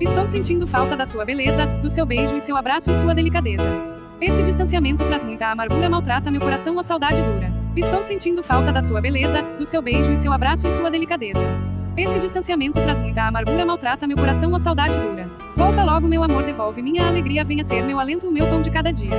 Estou sentindo falta da sua beleza, do seu beijo e seu abraço e sua delicadeza. Esse distanciamento traz muita amargura, maltrata meu coração, a saudade dura. Estou sentindo falta da sua beleza, do seu beijo e seu abraço e sua delicadeza. Esse distanciamento traz muita amargura, maltrata meu coração, a saudade dura. Volta logo, meu amor, devolve minha alegria, venha ser meu alento, o meu pão de cada dia.